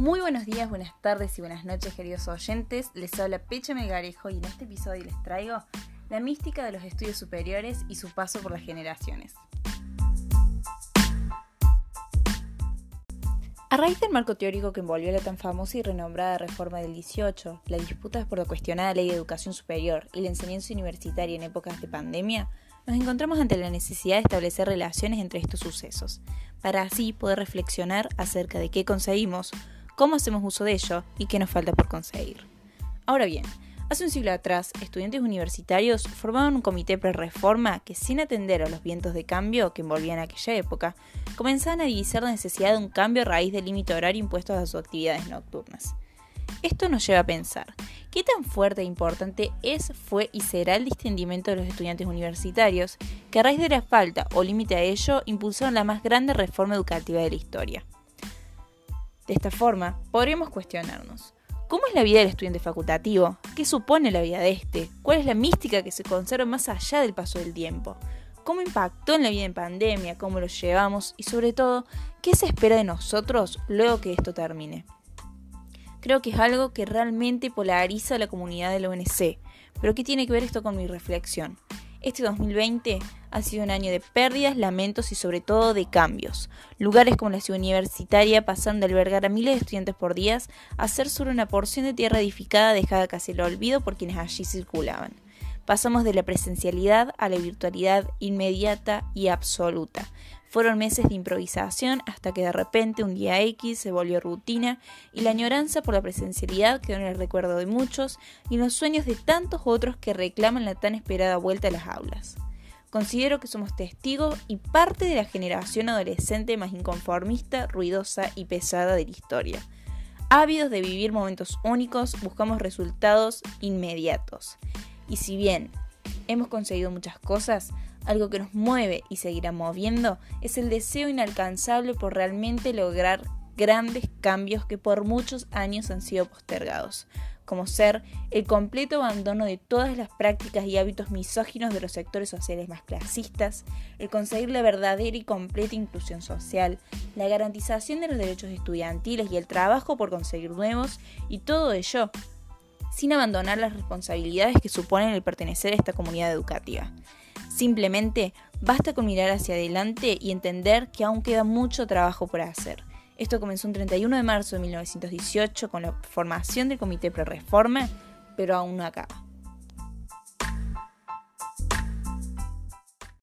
Muy buenos días, buenas tardes y buenas noches, queridos oyentes. Les habla Pecha Melgarejo y en este episodio les traigo la mística de los estudios superiores y su paso por las generaciones. A raíz del marco teórico que envolvió la tan famosa y renombrada reforma del 18, las disputas por la cuestionada ley de educación superior y la enseñanza universitaria en épocas de pandemia, nos encontramos ante la necesidad de establecer relaciones entre estos sucesos, para así poder reflexionar acerca de qué conseguimos, cómo hacemos uso de ello y qué nos falta por conseguir. Ahora bien, hace un siglo atrás, estudiantes universitarios formaban un comité pre-reforma que, sin atender a los vientos de cambio que envolvían aquella época, comenzaban a divisar la necesidad de un cambio a raíz del límite horario impuesto a sus actividades nocturnas. Esto nos lleva a pensar, ¿qué tan fuerte e importante es, fue y será el distendimiento de los estudiantes universitarios, que a raíz de la falta o límite a ello impulsaron la más grande reforma educativa de la historia? De esta forma, podríamos cuestionarnos, ¿cómo es la vida del estudiante facultativo? ¿Qué supone la vida de este? ¿Cuál es la mística que se conserva más allá del paso del tiempo? ¿Cómo impactó en la vida en pandemia? ¿Cómo lo llevamos? Y sobre todo, ¿qué se espera de nosotros luego que esto termine? Creo que es algo que realmente polariza a la comunidad de la UNC. Pero ¿qué tiene que ver esto con mi reflexión? Este 2020 ha sido un año de pérdidas, lamentos y sobre todo de cambios. Lugares como la ciudad universitaria pasaron de albergar a miles de estudiantes por día a ser solo una porción de tierra edificada dejada casi el olvido por quienes allí circulaban. Pasamos de la presencialidad a la virtualidad inmediata y absoluta. Fueron meses de improvisación hasta que de repente un día X se volvió rutina y la añoranza por la presencialidad quedó en el recuerdo de muchos y en los sueños de tantos otros que reclaman la tan esperada vuelta a las aulas. Considero que somos testigos y parte de la generación adolescente más inconformista, ruidosa y pesada de la historia. Ávidos de vivir momentos únicos, buscamos resultados inmediatos. Y si bien hemos conseguido muchas cosas, algo que nos mueve y seguirá moviendo es el deseo inalcanzable por realmente lograr grandes cambios que por muchos años han sido postergados, como ser el completo abandono de todas las prácticas y hábitos misóginos de los sectores sociales más clasistas, el conseguir la verdadera y completa inclusión social, la garantización de los derechos estudiantiles y el trabajo por conseguir nuevos, y todo ello sin abandonar las responsabilidades que suponen el pertenecer a esta comunidad educativa. Simplemente basta con mirar hacia adelante y entender que aún queda mucho trabajo por hacer. Esto comenzó un 31 de marzo de 1918 con la formación del Comité Pre-Reforma, pero aún no acaba.